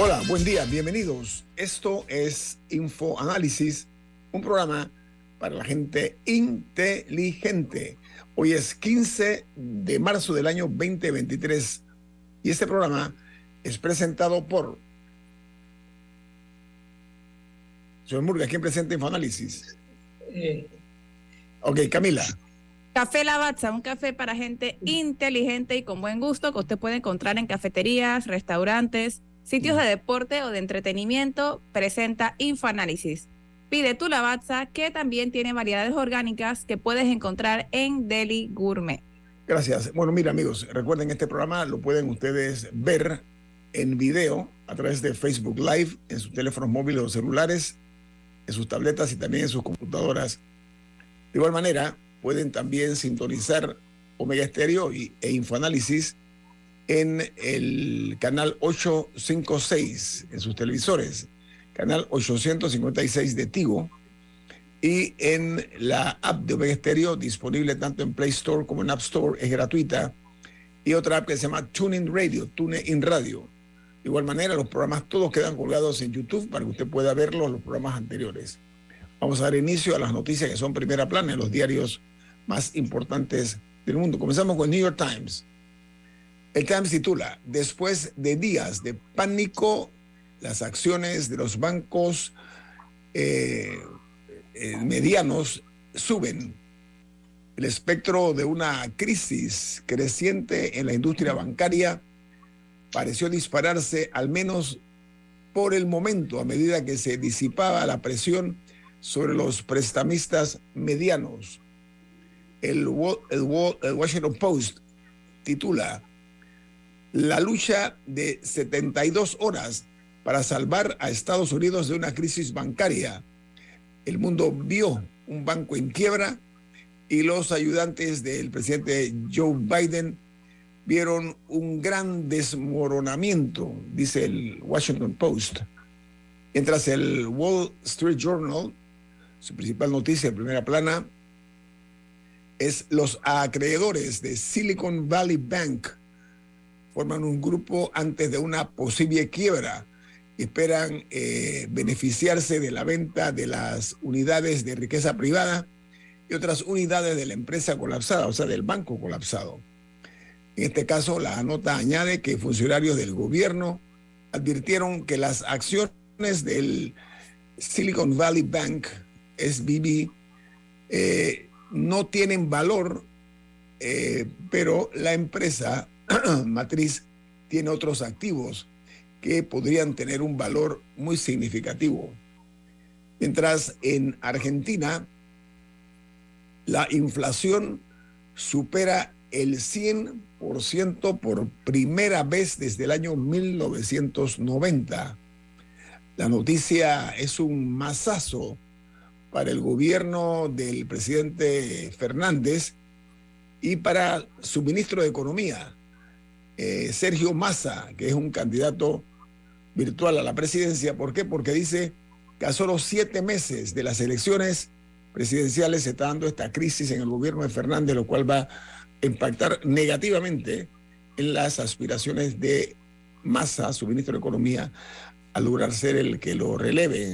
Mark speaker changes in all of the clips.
Speaker 1: Hola, buen día, bienvenidos. Esto es Infoanálisis, un programa para la gente inteligente. Hoy es 15 de marzo del año 2023 y este programa es presentado por... Señor Murga, ¿quién presenta Infoanálisis? Ok, Camila.
Speaker 2: Café Lavazza, un café para gente inteligente y con buen gusto que usted puede encontrar en cafeterías, restaurantes, sitios de deporte o de entretenimiento, presenta Infoanálisis. Pide tu Lavazza, que también tiene variedades orgánicas que puedes encontrar en Deli Gourmet.
Speaker 1: Gracias. Bueno, mira amigos, recuerden este programa lo pueden ustedes ver en video a través de Facebook Live, en sus teléfonos móviles o celulares, en sus tabletas y también en sus computadoras. De igual manera, pueden también sintonizar Omega Estéreo y, e Infoanálisis en el canal 856 en sus televisores, canal 856 de Tigo, y en la app de Omega Stereo, disponible tanto en Play Store como en App Store, es gratuita, y otra app que se llama TuneIn Radio, TuneIn Radio. De igual manera, los programas todos quedan colgados en YouTube para que usted pueda verlos, los programas anteriores. Vamos a dar inicio a las noticias que son primera plana en los diarios más importantes del mundo. Comenzamos con New York Times. El Times titula, después de días de pánico, las acciones de los bancos eh, eh, medianos suben. El espectro de una crisis creciente en la industria bancaria pareció dispararse al menos por el momento a medida que se disipaba la presión sobre los prestamistas medianos. El, Washington Post titula la lucha de 72 horas para salvar a Estados Unidos de una crisis bancaria. El mundo vio un banco en quiebra y los ayudantes del presidente Joe Biden vieron un gran desmoronamiento, dice el Washington Post. Mientras el Wall Street Journal, su principal noticia en primera plana, es los acreedores de Silicon Valley Bank forman un grupo antes de una posible quiebra esperan eh, beneficiarse de la venta de las unidades de riqueza privada y otras unidades de la empresa colapsada, o sea, del banco colapsado. En este caso, la nota añade que funcionarios del gobierno advirtieron que las acciones del Silicon Valley Bank, SBB, eh, no tienen valor, eh, pero la empresa matriz tiene otros activos que podrían tener un valor muy significativo. Mientras en Argentina la inflación supera el 100% por primera vez desde el año 1990. La noticia es un masazo para el gobierno del presidente Fernández y para su ministro de Economía, eh, Sergio Massa, que es un candidato virtual a la presidencia. ¿Por qué? Porque dice que a solo siete meses de las elecciones presidenciales se está dando esta crisis en el gobierno de Fernández, lo cual va a impactar negativamente en las aspiraciones de Massa, su ministro de Economía, a lograr ser el que lo releve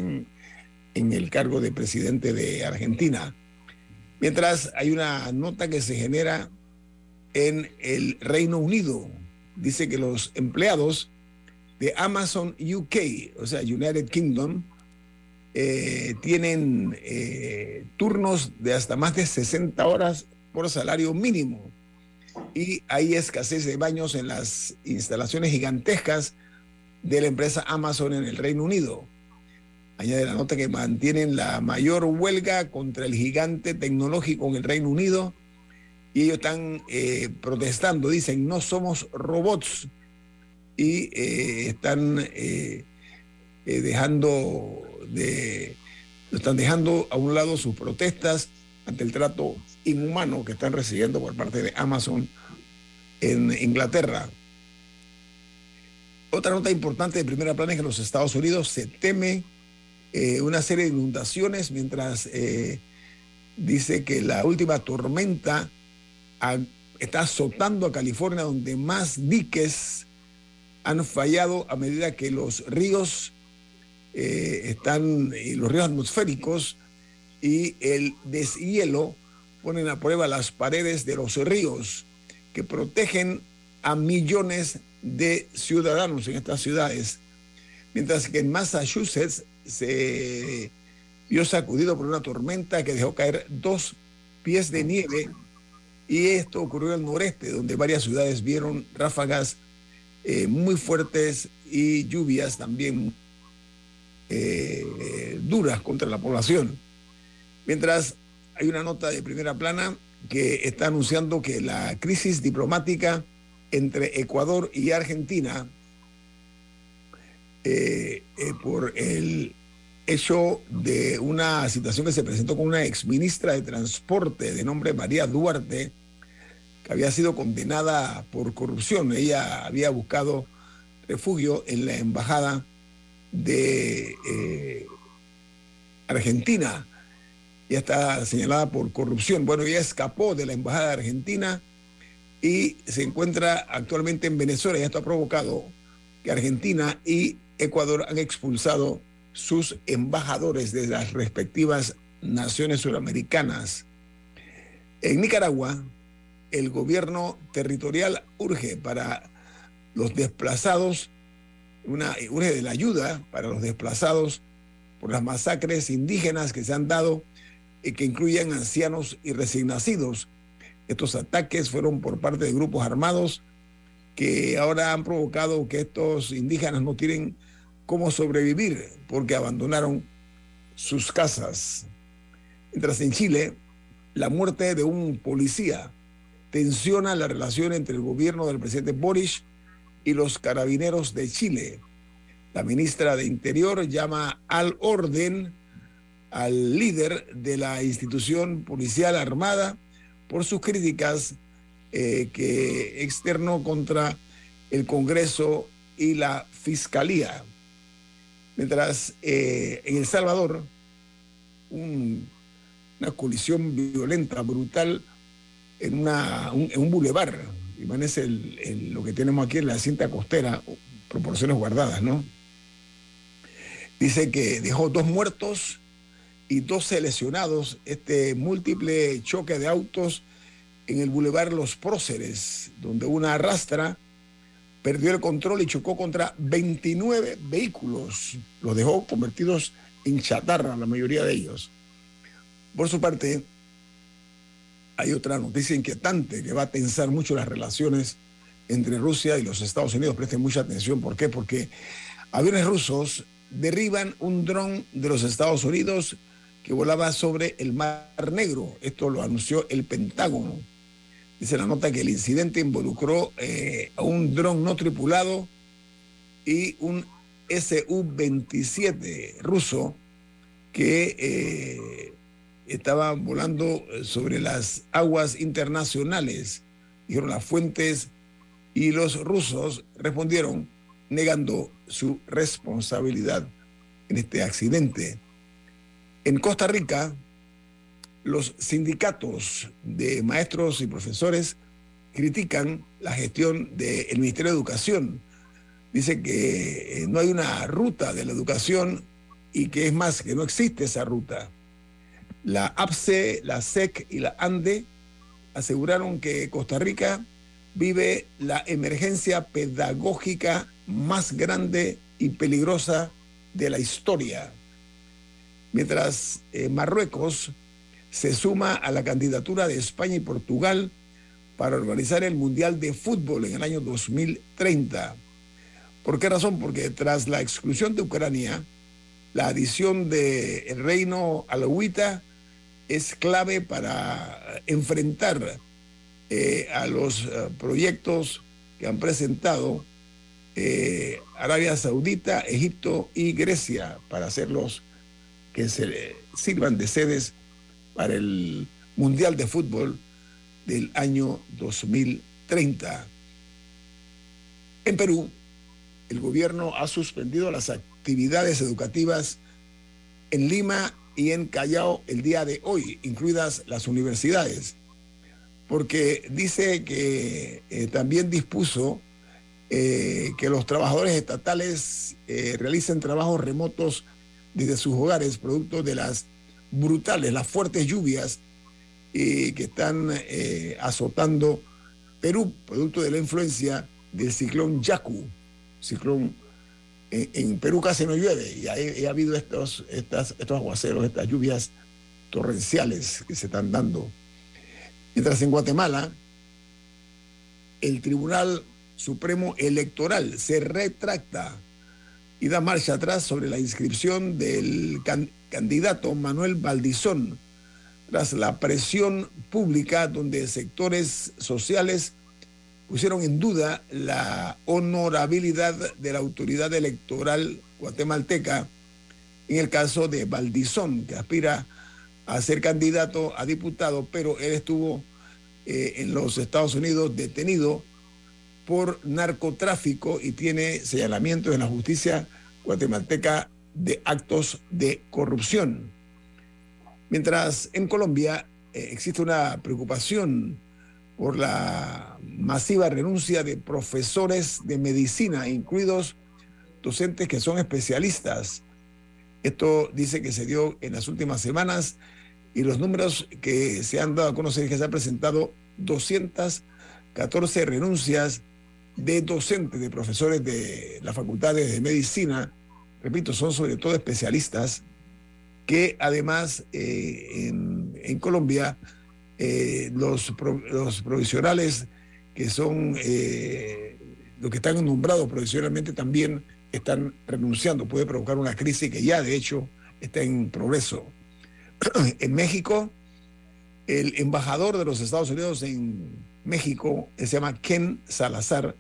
Speaker 1: en el cargo de presidente de Argentina. Mientras hay una nota que se genera en el Reino Unido, dice que los empleados de Amazon UK, o sea, United Kingdom, eh, tienen eh, turnos de hasta más de 60 horas por salario mínimo. Y hay escasez de baños en las instalaciones gigantescas de la empresa Amazon en el Reino Unido. Añade la nota que mantienen la mayor huelga contra el gigante tecnológico en el Reino Unido y ellos están eh, protestando, dicen, no somos robots y eh, están eh, dejando de, están dejando a un lado sus protestas ante el trato inhumano que están recibiendo por parte de Amazon en Inglaterra. Otra nota importante de primera plana es que en los Estados Unidos se teme una serie de inundaciones mientras dice que la última tormenta está azotando a California donde más diques han fallado a medida que los ríos eh, están, los ríos atmosféricos y el deshielo ponen a prueba las paredes de los ríos que protegen a millones de ciudadanos en estas ciudades, mientras que en Massachusetts se vio sacudido por una tormenta que dejó caer dos pies de nieve y esto ocurrió el noreste, donde varias ciudades vieron ráfagas eh, muy fuertes y lluvias también eh, duras contra la población. Mientras hay una nota de primera plana que está anunciando que la crisis diplomática entre Ecuador y Argentina eh, por el hecho de una situación que se presentó con una exministra de Transporte de nombre María Duarte, que había sido condenada por corrupción. Ella había buscado refugio en la embajada de eh, Argentina ya está señalada por corrupción. Bueno, ella escapó de la Embajada de Argentina y se encuentra actualmente en Venezuela. Y esto ha provocado que Argentina y Ecuador han expulsado sus embajadores de las respectivas naciones suramericanas. En Nicaragua, el gobierno territorial urge para los desplazados, una, urge de la ayuda para los desplazados por las masacres indígenas que se han dado y que incluyen ancianos y recién nacidos. Estos ataques fueron por parte de grupos armados que ahora han provocado que estos indígenas no tienen cómo sobrevivir porque abandonaron sus casas. Mientras en Chile, la muerte de un policía tensiona la relación entre el gobierno del presidente Boris y los carabineros de Chile. La ministra de Interior llama al orden al líder de la institución policial armada por sus críticas eh, que externó contra el Congreso y la Fiscalía. Mientras eh, en El Salvador, un- una colisión violenta, brutal, en, una, un, en un bulevar, es el- lo que tenemos aquí en la cinta costera, proporciones guardadas, ¿no? Dice que dejó dos muertos y 12 lesionados este múltiple choque de autos en el bulevar Los Próceres, donde una arrastra perdió el control y chocó contra 29 vehículos. Los dejó convertidos en chatarra, la mayoría de ellos. Por su parte, hay otra noticia inquietante que va a tensar mucho las relaciones entre Rusia y los Estados Unidos. Presten mucha atención. ¿Por qué? Porque aviones rusos derriban un dron de los Estados Unidos que volaba sobre el Mar Negro. Esto lo anunció el Pentágono. Dice la nota que el incidente involucró eh, a un dron no tripulado y un Su-27 ruso que eh, estaba volando sobre las aguas internacionales, dijeron las fuentes, y los rusos respondieron negando su responsabilidad en este accidente. En Costa Rica, los sindicatos de maestros y profesores critican la gestión del Ministerio de Educación. Dice que eh, no hay una ruta de la educación y que es más, que no existe esa ruta. La APSE, la SEC y la ANDE aseguraron que Costa Rica vive la emergencia pedagógica más grande y peligrosa de la historia. Mientras eh, Marruecos se suma a la candidatura de España y Portugal para organizar el Mundial de Fútbol en el año 2030. ¿Por qué razón? Porque tras la exclusión de Ucrania, la adición del reino alawita es clave para enfrentar eh, a los eh, proyectos que han presentado eh, Arabia Saudita, Egipto y Grecia para hacerlos que se sirvan de sedes para el Mundial de Fútbol del año 2030. En Perú, el gobierno ha suspendido las actividades educativas en Lima y en Callao el día de hoy, incluidas las universidades, porque dice que eh, también dispuso eh, que los trabajadores estatales eh, realicen trabajos remotos desde sus hogares, producto de las brutales, las fuertes lluvias que están azotando Perú, producto de la influencia del ciclón Yaku, ciclón en, Perú casi no llueve y ha, habido estos, estos aguaceros, estas lluvias torrenciales que se están dando. Mientras en Guatemala, el Tribunal Supremo Electoral se retracta y da marcha atrás sobre la inscripción del candidato Manuel Valdizón, tras la presión pública donde sectores sociales pusieron en duda la honorabilidad de la autoridad electoral guatemalteca en el caso de Valdizón, que aspira a ser candidato a diputado, pero él estuvo eh, en los Estados Unidos detenido por narcotráfico y tiene señalamientos en la justicia guatemalteca de actos de corrupción. Mientras en Colombia eh, existe una preocupación por la masiva renuncia de profesores de medicina, incluidos docentes que son especialistas. Esto dice que se dio en las últimas semanas y los números que se han dado a conocer es que se han presentado 214 renuncias de docentes, de profesores de las facultades de medicina, repito, son sobre todo especialistas, que además eh, en, Colombia eh, los, los, provisionales que son eh, los que están nombrados provisionalmente también están renunciando. Puede provocar una crisis que ya de hecho está en progreso. en México, el embajador de los Estados Unidos en México, se llama Ken Salazar,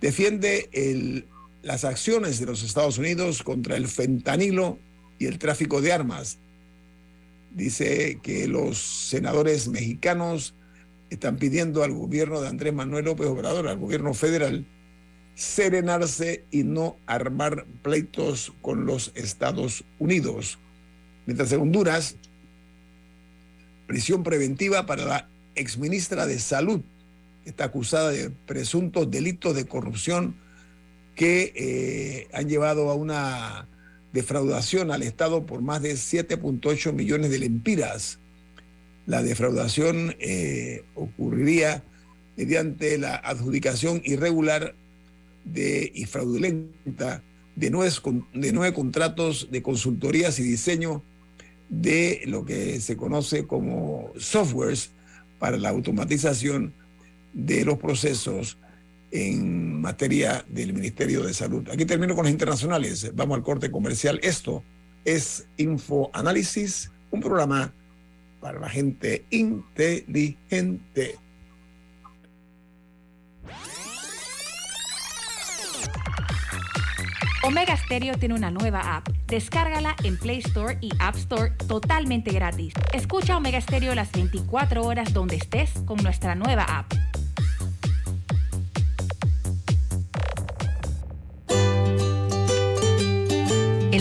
Speaker 1: defiende las acciones de los Estados Unidos contra el fentanilo y el tráfico de armas dice que los senadores mexicanos están pidiendo al gobierno de Andrés Manuel López Obrador, al gobierno federal, serenarse y no armar pleitos con los Estados Unidos. Mientras en Honduras, prisión preventiva para la exministra de Salud, está acusada de presuntos delitos de corrupción que eh, han llevado a una defraudación al Estado por más de 7.8 millones de lempiras. La defraudación eh, ocurriría mediante la adjudicación irregular de, y fraudulenta de nueve, de nueve contratos de consultorías y diseño de lo que se conoce como softwares para la automatización de los procesos en materia del Ministerio de Salud. Aquí termino con los internacionales. Vamos al corte comercial. Esto es Infoanálisis, un programa para la gente inteligente.
Speaker 3: Omega Stereo tiene una nueva app. Descárgala en Play Store y App Store totalmente gratis. Escucha Omega Stereo las 24 horas donde estés con nuestra nueva app.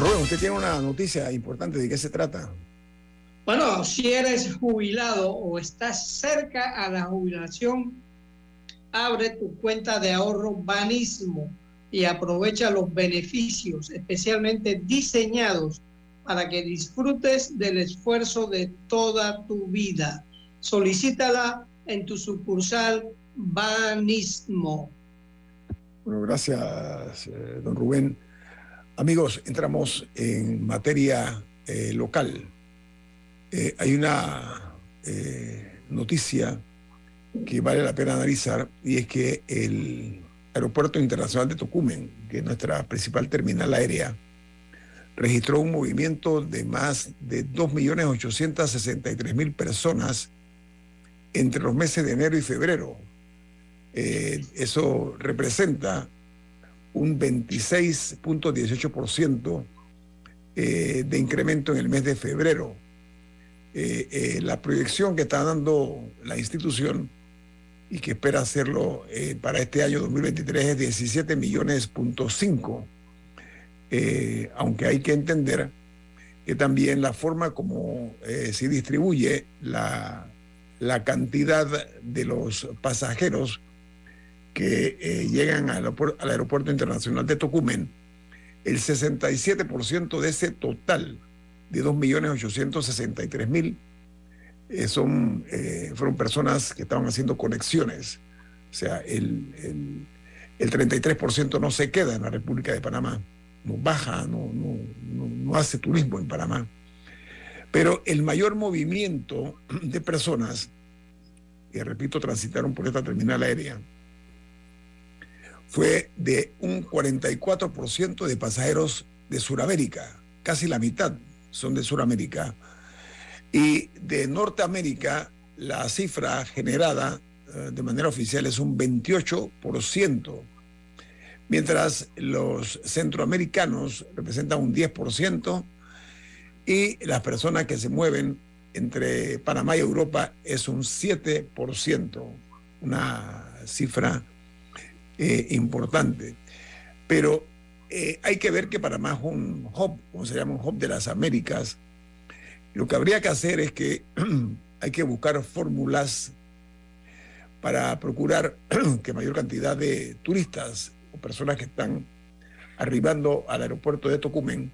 Speaker 1: Rubén, usted tiene una noticia importante. ¿De qué se trata?
Speaker 4: Bueno, si eres jubilado o estás cerca a la jubilación, abre tu cuenta de ahorro Banismo y aprovecha los beneficios especialmente diseñados para que disfrutes del esfuerzo de toda tu vida. Solicítala en tu sucursal Banismo.
Speaker 1: Bueno, gracias, eh, don Rubén. Amigos, entramos en materia eh, local. Eh, hay una eh, noticia que vale la pena analizar y es que el Aeropuerto Internacional de Tocumen, que es nuestra principal terminal aérea, registró un movimiento de más de 2.863.000 personas entre los meses de enero y febrero. Eso representa un 26.18% eh, de incremento en el mes de febrero. Eh, eh, la proyección que está dando la institución y que espera hacerlo eh, para este año 2023 es 17 millones punto cinco. Eh, aunque hay que entender que también la forma como se distribuye la, la cantidad de los pasajeros que eh, llegan al aeropuer- al Aeropuerto Internacional de Tocumen, el 67% de ese total de 2.863.000 eh, son, eh, fueron personas que estaban haciendo conexiones. O sea, el, el, el 33% no se queda en la República de Panamá, no baja, no, no, no, no hace turismo en Panamá. Pero el mayor movimiento de personas, que repito, transitaron por esta terminal aérea, fue de un 44% de pasajeros de Sudamérica, casi la mitad son de Sudamérica. Y de Norteamérica, la cifra generada eh, de manera oficial es un 28%, mientras los centroamericanos representan un 10% y las personas que se mueven entre Panamá y Europa es un 7%, una cifra eh, importante. Pero eh, hay que ver que Panamá es un hub, como se llama, un hub de las Américas. Lo que habría que hacer es que hay que buscar fórmulas para procurar que mayor cantidad de turistas o personas que están arribando al aeropuerto de Tocumen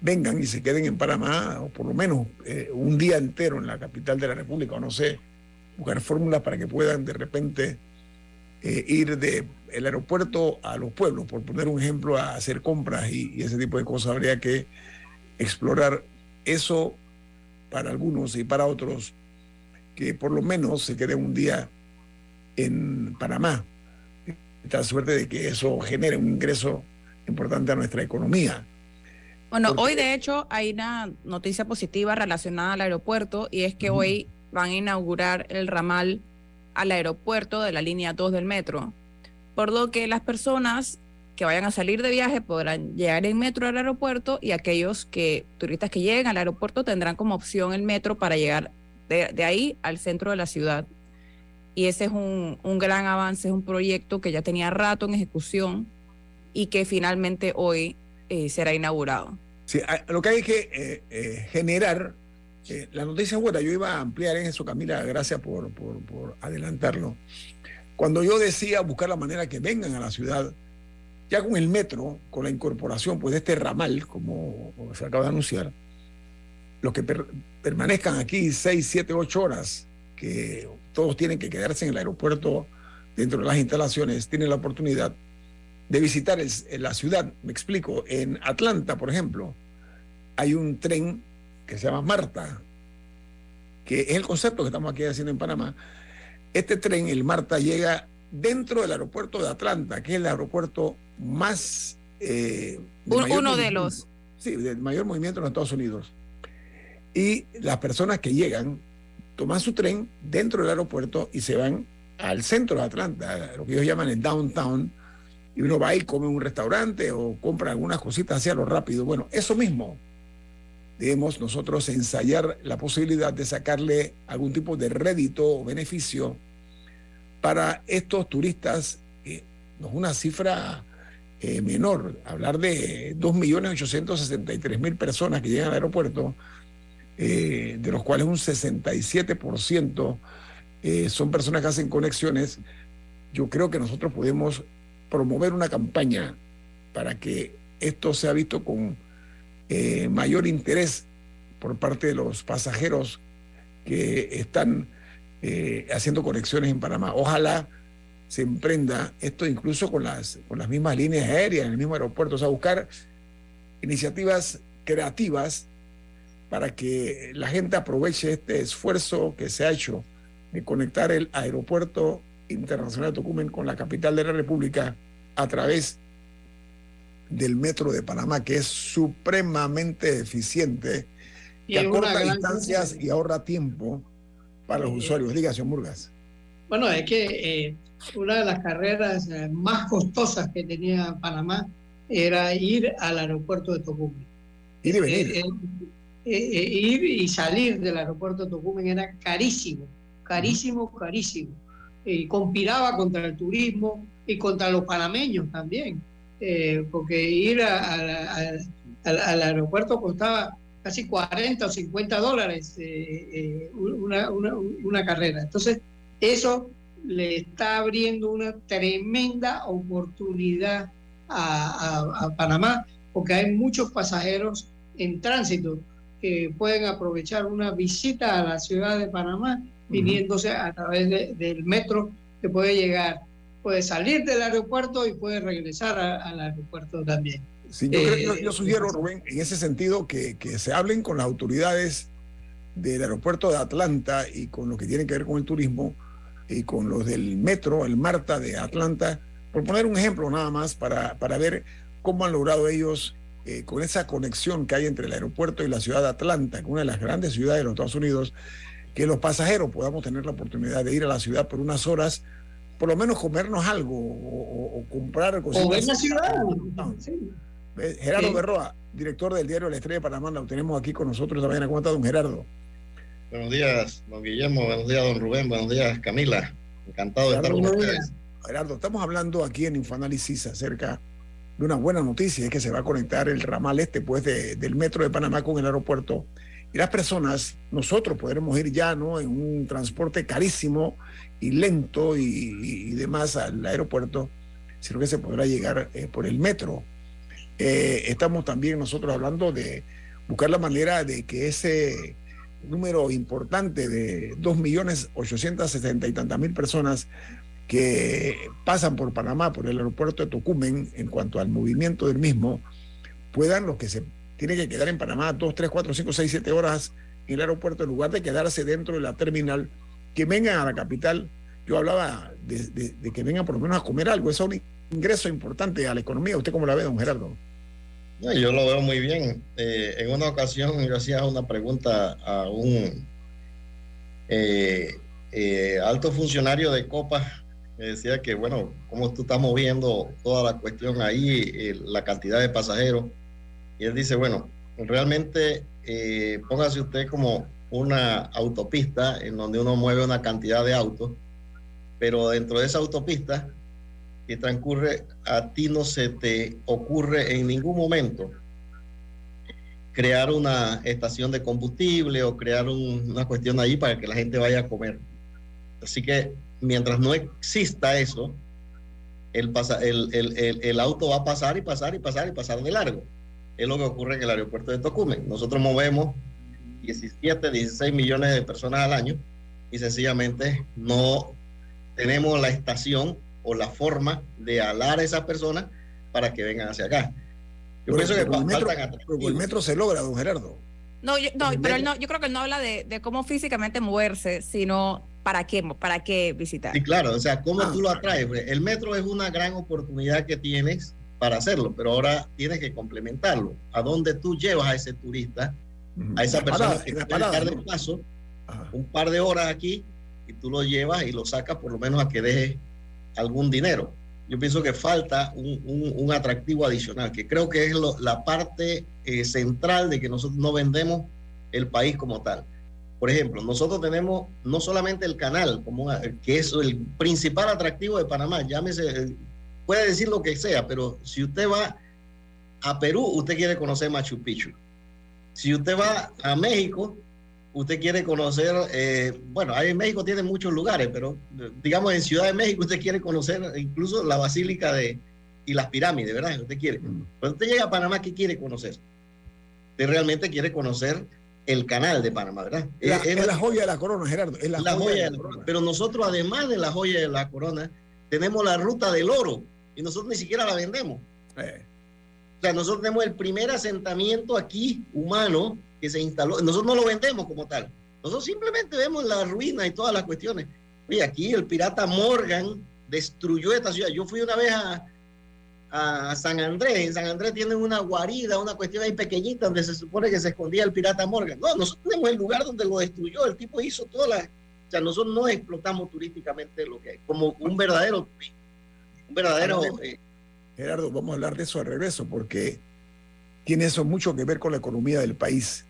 Speaker 1: vengan y se queden en Panamá, o por lo menos eh, un día entero en la capital de la República, o no sé, buscar fórmulas para que puedan de repente eh, ir del el aeropuerto a los pueblos, por poner un ejemplo, a hacer compras y, y ese tipo de cosas. Habría que explorar eso para algunos y para otros, que por lo menos se queden un día en Panamá. Esta suerte de que eso genere un ingreso importante a nuestra economía.
Speaker 2: Bueno,
Speaker 1: Porque-
Speaker 2: hoy de hecho hay una noticia positiva relacionada al aeropuerto y es que hoy van a inaugurar el ramal al aeropuerto de la línea 2 del metro, por lo que las personas que vayan a salir de viaje podrán llegar en metro al aeropuerto y aquellos que turistas que lleguen al aeropuerto tendrán como opción el metro para llegar de, ahí al centro de la ciudad. Y ese es un, un gran avance, es un proyecto que ya tenía rato en ejecución y que finalmente hoy eh, será inaugurado.
Speaker 1: Sí, a- lo que hay que eh, eh, generar, eh, la noticia es buena, yo iba a ampliar en eso, Camila, gracias por, por, por adelantarlo. Cuando yo decía buscar la manera que vengan a la ciudad, ya con el metro, con la incorporación pues, de este ramal, como se acaba de anunciar, los que per- permanezcan aquí 6, 7, 8 horas, que todos tienen que quedarse en el aeropuerto dentro de las instalaciones, tienen la oportunidad de visitar el- la ciudad. Me explico, en Atlanta, por ejemplo, hay un tren que se llama Marta, que es el concepto que estamos aquí haciendo en Panamá, Este tren, el Marta, llega dentro del aeropuerto de Atlanta, que es el aeropuerto más... eh, de
Speaker 2: Un-
Speaker 1: mayor
Speaker 2: uno de los.
Speaker 1: Sí, del mayor movimiento en los Estados Unidos. Y las personas que llegan toman su tren dentro del aeropuerto y se van al centro de Atlanta, lo que ellos llaman el downtown, y uno va y come en un restaurante o compra algunas cositas hacia lo rápido. Bueno, eso mismo debemos nosotros ensayar la posibilidad de sacarle algún tipo de rédito o beneficio para estos turistas, que no es una cifra eh, menor, hablar de 2.863.000 personas que llegan al aeropuerto, eh, de los cuales un 67% eh, son personas que hacen conexiones, yo creo que nosotros podemos promover una campaña para que esto sea visto con eh, mayor interés por parte de los pasajeros que están eh, haciendo conexiones en Panamá. Ojalá se emprenda esto incluso con las, con las mismas líneas aéreas en el mismo aeropuerto, o sea, buscar iniciativas creativas para que la gente aproveche este esfuerzo que se ha hecho de conectar el aeropuerto internacional de Tocumen con la capital de la República a través del metro de Panamá, que es supremamente eficiente,
Speaker 4: Y
Speaker 1: que acorta
Speaker 4: gran
Speaker 1: distancias y ahorra tiempo para los
Speaker 4: Eh,
Speaker 1: usuarios. Diga, señor Murgas.
Speaker 4: Bueno, es que eh, una de las carreras eh, más costosas que tenía Panamá era ir al aeropuerto de Tocumen.
Speaker 1: Ir y venir.
Speaker 4: Eh, eh, eh, ir y salir del aeropuerto de Tocumen era carísimo, carísimo, carísimo. Y conspiraba contra el turismo y contra los panameños también, eh, porque ir a- a- a- al, aeropuerto costaba casi 40 o 50 dólares eh, eh, una, una- una carrera. Entonces, eso le está abriendo una tremenda oportunidad a, a- a Panamá, porque hay muchos pasajeros en tránsito que pueden aprovechar una visita a la ciudad de Panamá viniéndose a través de- del metro que puede llegar, puede salir del aeropuerto y puede regresar a- al aeropuerto también.
Speaker 1: Sí, yo,
Speaker 4: Eh,
Speaker 1: creo- yo- yo sugiero, Rubén, en ese sentido, que, que se hablen con las autoridades del aeropuerto de Atlanta y con lo que tiene que ver con el turismo y con los del metro, el Marta de Atlanta, por poner un ejemplo nada más para, para ver cómo han logrado ellos, eh, con esa conexión que hay entre el aeropuerto y la ciudad de Atlanta, que es una de las grandes ciudades de los Estados Unidos, que los pasajeros podamos tener la oportunidad de ir a la ciudad por unas horas, por lo menos comernos algo o, o- o comprar cositas.
Speaker 4: O ver la ciudad.
Speaker 1: No.
Speaker 4: Sí.
Speaker 1: Eh, Gerardo
Speaker 4: Sí.
Speaker 1: Berroa, director del diario La Estrella de Panamá, lo tenemos aquí con nosotros esta mañana. ¿Cómo está, don Gerardo?
Speaker 5: Buenos días, don Guillermo. Buenos días, don Rubén. Buenos días, Camila. Encantado de estar con ustedes.
Speaker 1: Gerardo, estamos hablando aquí en Infoanálisis acerca de una buena noticia, es que se va a conectar el ramal este pues de- del metro de Panamá con el aeropuerto. Y las personas, nosotros podremos ir ya, ¿no? En un transporte carísimo y lento y, y demás al aeropuerto, sino que se podrá llegar eh, por el metro. Eh, estamos también nosotros hablando de buscar la manera de que ese número importante de 2.860.000 y tantas mil personas que pasan por Panamá, por el aeropuerto de Tocumen, en cuanto al movimiento del mismo, puedan los que se tienen que quedar en Panamá dos, tres, cuatro, cinco, seis, siete horas en el aeropuerto, en lugar de quedarse dentro de la terminal, que vengan a la capital. Yo hablaba de, que vengan por lo menos a comer algo, eso es un ingreso importante a la economía. ¿Usted cómo la ve, don Gerardo?
Speaker 5: Yo lo veo muy bien. Eh, en una ocasión yo hacía una pregunta a un eh, eh, alto funcionario de Copa. Me decía que, bueno, cómo tú estás moviendo toda la cuestión ahí, la cantidad de pasajeros. Y él dice, bueno, realmente póngase usted como una autopista en donde uno mueve una cantidad de autos, pero dentro de esa autopista que transcurre, a ti no se te ocurre en ningún momento crear una estación de combustible o crear un- una cuestión ahí para que la gente vaya a comer. Así que mientras no exista eso, el, pasa- el- el- el auto va a pasar y pasar y pasar y pasar de largo. Es lo que ocurre en el aeropuerto de Tocumen. Nosotros movemos 17, 16 millones de personas al año y sencillamente no tenemos la estación o la forma de alar a esas personas para que vengan hacia acá. Yo
Speaker 1: Pero-
Speaker 5: pienso que
Speaker 1: el metro- pero el metro se logra, don Gerardo.
Speaker 2: No, yo- no pero él no, yo creo que él no habla de, de cómo físicamente moverse, sino ¿para qué, para qué visitar?
Speaker 5: Sí, claro, o sea, ¿cómo
Speaker 1: Ah.
Speaker 5: tú lo atraes? El metro es una gran oportunidad que tienes para hacerlo, pero ahora tienes que complementarlo. ¿A dónde tú llevas a ese turista, a esa persona que quiere
Speaker 1: paradas,
Speaker 5: estar de
Speaker 1: ¿no?
Speaker 5: paso,
Speaker 1: Ajá.
Speaker 5: un par de horas aquí y tú lo llevas y lo sacas por lo menos a que deje algún dinero. Yo pienso que falta un, un- un atractivo adicional, que creo que es lo- la parte eh, central de que nosotros no vendemos el país como tal. Por ejemplo, nosotros tenemos no solamente el canal, como una- que es el principal atractivo de Panamá, llámese, eh, puede decir lo que sea, pero si usted va a Perú, usted quiere conocer Machu Picchu. Si usted va a México, usted quiere conocer, eh, bueno, ahí en México tiene muchos lugares, pero eh, digamos en Ciudad de México usted quiere conocer incluso la Basílica de y las pirámides, ¿verdad? Usted quiere.
Speaker 1: Mm.
Speaker 5: Cuando usted llega a Panamá, ¿qué quiere conocer? Usted realmente quiere conocer el canal de Panamá, ¿verdad?
Speaker 1: La-
Speaker 5: Es- es
Speaker 1: es la joya de la corona, Gerardo. Es la,
Speaker 5: la
Speaker 1: joya,
Speaker 5: joya
Speaker 1: de
Speaker 5: de la corona. Pero nosotros, además de la joya de la corona, tenemos la ruta del oro y nosotros ni siquiera la vendemos.
Speaker 1: Eh,
Speaker 5: O sea, nosotros tenemos el primer asentamiento aquí humano que se instaló. Nosotros no lo vendemos como tal. Nosotros simplemente vemos la ruina y todas las cuestiones. Oye, aquí el pirata Morgan destruyó esta ciudad. Yo fui una vez a, a San Andrés. En San Andrés tienen una guarida, una cuestión ahí pequeñita donde se supone que se escondía el pirata Morgan. No, nosotros tenemos el lugar donde lo destruyó. El tipo hizo toda la... O sea, nosotros no explotamos turísticamente lo que hay, como un verdadero. Un verdadero... eh,
Speaker 1: Gerardo, vamos a hablar de eso al regreso, porque tiene eso mucho que ver con la economía del país.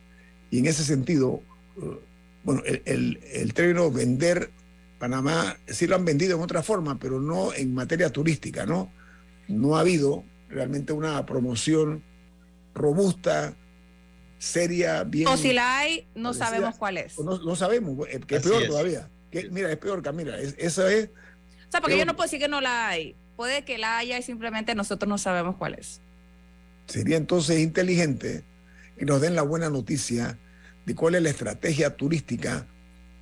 Speaker 1: Y en ese sentido, eh, bueno, el, el- el término vender Panamá sí lo han vendido en otra forma, pero no en materia turística, ¿no? No ha habido realmente una promoción robusta, seria, bien.
Speaker 2: O si la hay, no
Speaker 1: establecida.
Speaker 2: sabemos cuál es.
Speaker 1: No, no sabemos, eh, que es
Speaker 5: Así
Speaker 1: peor
Speaker 5: es.
Speaker 1: todavía. Que, mira, es peor, Camila. Es, eso es.
Speaker 2: O sea, porque
Speaker 1: Pero-
Speaker 2: yo no puedo decir que no la hay. Puede que la haya y simplemente nosotros no sabemos cuál es.
Speaker 1: Sería entonces inteligente que nos den la buena noticia de cuál es la estrategia turística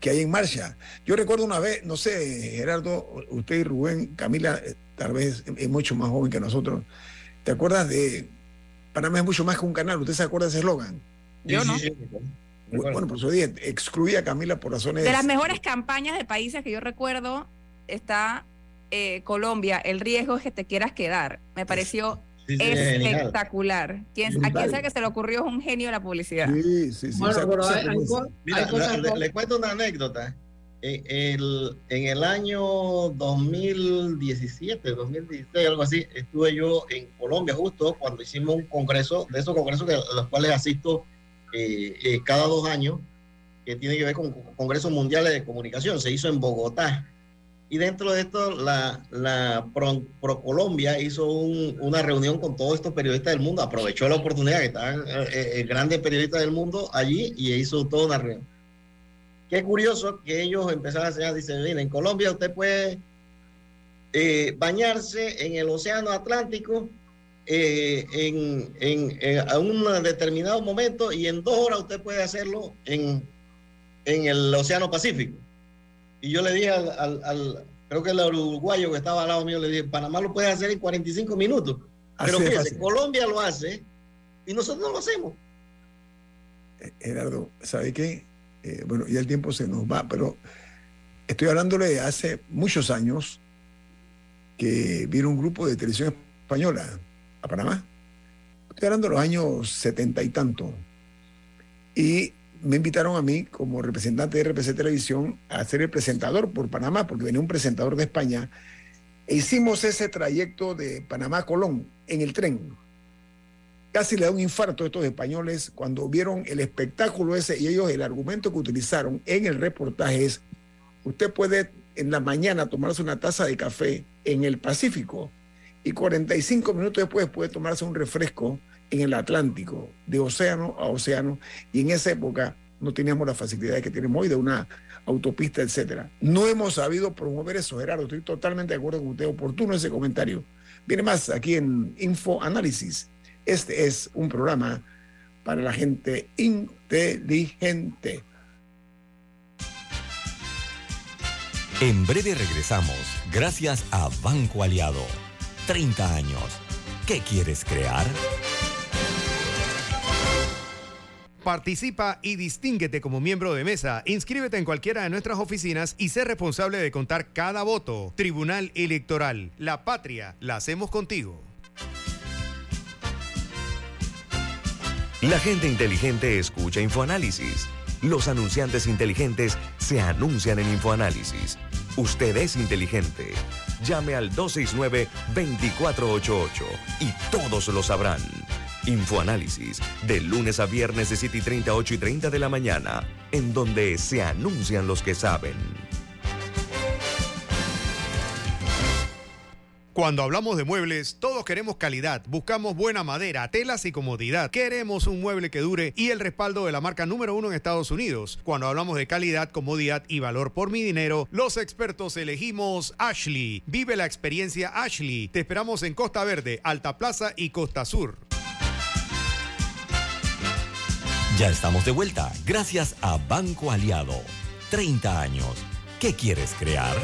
Speaker 1: que hay en marcha. Yo recuerdo una vez, no sé, Gerardo, usted y Rubén, Camila, eh, tal vez es mucho más joven que nosotros. ¿Te acuerdas de Panamá es mucho más que un canal? ¿Usted se acuerda de ese eslogan?
Speaker 2: Yo no.
Speaker 1: Bueno, por eso dije, excluía a Camila por razones...
Speaker 2: De las mejores campañas de países que yo recuerdo está eh, Colombia, el riesgo es que te quieras quedar. Me pareció
Speaker 5: Sí, sí, genial.
Speaker 2: espectacular. Quien, a quien sea que se le ocurrió es un genio de la publicidad.
Speaker 1: Sí, sí, sí.
Speaker 4: Bueno,
Speaker 1: esa
Speaker 4: pero
Speaker 1: cosa
Speaker 4: hay, hay
Speaker 1: como
Speaker 4: co-
Speaker 1: esa.
Speaker 5: Mira,
Speaker 4: hay cosas
Speaker 5: la- le, cuento una anécdota. Eh, el- en el año 2017, 2016, algo así, estuve yo en Colombia justo cuando hicimos un congreso, de esos congresos que, a los cuales asisto eh, eh, cada dos años, que tiene que ver con congresos mundiales de comunicación. Se hizo en Bogotá. Y dentro de esto, la, la Pro, Colombia hizo un- una reunión con todos estos periodistas del mundo, aprovechó la oportunidad que estaban eh, eh, grandes periodistas del mundo allí y hizo toda una reunión. Qué curioso que ellos empezaron a enseñar, dice, mira, en Colombia usted puede eh, bañarse en el Océano Atlántico eh, en, en- en- a un determinado momento y en dos horas usted puede hacerlo en, en el Océano Pacífico. Y yo le dije al, al- al- creo que el uruguayo que estaba al lado mío, le dije, Panamá lo puede hacer en 45 minutos. Pero
Speaker 1: Así
Speaker 5: fíjese. Colombia lo hace y nosotros no lo hacemos.
Speaker 1: Gerardo, ¿sabe qué? Eh, bueno, ya el tiempo se nos va, pero estoy hablándole de hace muchos años que vino un grupo de televisión española a Panamá. Estoy hablando de los años setenta y tanto. Y me invitaron a mí como representante de RPC Televisión a ser el presentador por Panamá, porque venía un presentador de España. E hicimos ese trayecto de Panamá a Colón en el tren casi le da un infarto a estos españoles cuando vieron el espectáculo ese y ellos el argumento que utilizaron en el reportaje es, usted puede en la mañana tomarse una taza de café en el Pacífico y 45 minutos después puede tomarse un refresco en el Atlántico, de océano a océano, y en esa época no teníamos las facilidades que tenemos hoy de una autopista, etcétera. No hemos sabido promover eso, Gerardo, estoy totalmente de acuerdo con usted, oportuno ese comentario. Viene más aquí en Info Análisis. Este es un programa para la gente inteligente.
Speaker 6: En breve regresamos, gracias a Banco Aliado. 30 años. ¿Qué quieres crear?
Speaker 7: Participa y distínguete como miembro de mesa. Inscríbete en cualquiera de nuestras oficinas y sé responsable de contar cada voto. Tribunal Electoral. La patria la hacemos contigo.
Speaker 8: La gente inteligente escucha InfoAnálisis. Los anunciantes inteligentes se anuncian en InfoAnálisis. Usted es inteligente. Llame al 269-2488 y todos lo sabrán. Infoanálisis, de lunes a viernes de 7 y 30, 8 y 30 de la mañana, en donde se anuncian los que saben.
Speaker 7: Cuando hablamos de muebles, todos queremos calidad, buscamos buena madera, telas y comodidad. Queremos un mueble que dure y el respaldo de la marca número uno en Estados Unidos. Cuando hablamos de calidad, comodidad y valor por mi dinero, los expertos elegimos Ashley. Vive la experiencia Ashley. Te esperamos en Costa Verde, Alta Plaza y Costa Sur.
Speaker 6: Ya estamos de vuelta, gracias a Banco Aliado. 30 años. ¿Qué quieres crear?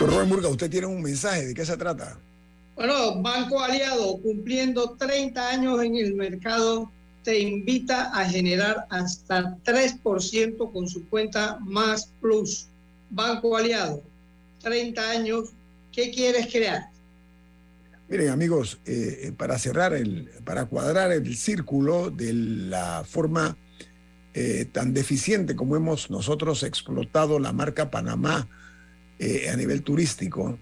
Speaker 1: Rubén Murga, usted tiene un mensaje, ¿de qué se trata?
Speaker 4: Bueno, Banco Aliado, cumpliendo 30 años en el mercado, te invita a generar hasta 3% con su cuenta Más Plus. Banco Aliado, 30 años, ¿qué quieres crear?
Speaker 1: Miren amigos, eh, para cerrar, el, para cuadrar el círculo de la forma eh, tan deficiente como hemos nosotros explotado la marca Panamá eh, a nivel turístico,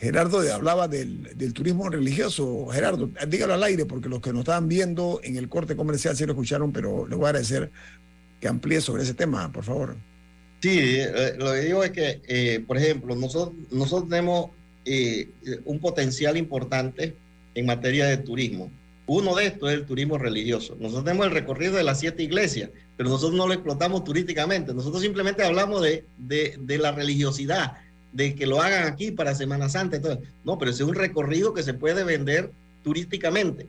Speaker 1: Gerardo hablaba del, del, turismo religioso. Gerardo, dígalo al aire porque los que nos estaban viendo en el corte comercial sí lo escucharon, pero le voy a agradecer que amplíe sobre ese tema, por favor.
Speaker 5: Sí, eh, lo que digo es que, eh, por ejemplo, nosotros, nosotros tenemos eh, un potencial importante en materia de turismo. Uno de estos es el turismo religioso. Nosotros tenemos el recorrido de las siete iglesias, pero nosotros no lo explotamos turísticamente. Nosotros simplemente hablamos de, de, de la religiosidad de que lo hagan aquí para Semana Santa. Entonces, no, pero es un recorrido que se puede vender turísticamente